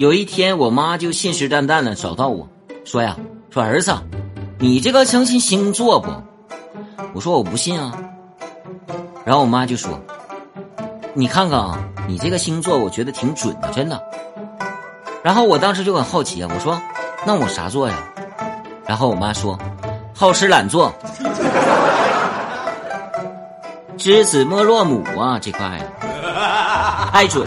有一天，我妈就信誓旦旦的找到我说呀：“说儿子，你这个相信星座不？”我说我不信啊。然后我妈就说：“你看看啊，你这个星座，我觉得挺准的，真的。”然后我当时就很好奇啊，我说：“那我啥座呀？”然后我妈说：“好吃懒做，知子莫若母啊，这块爱准。”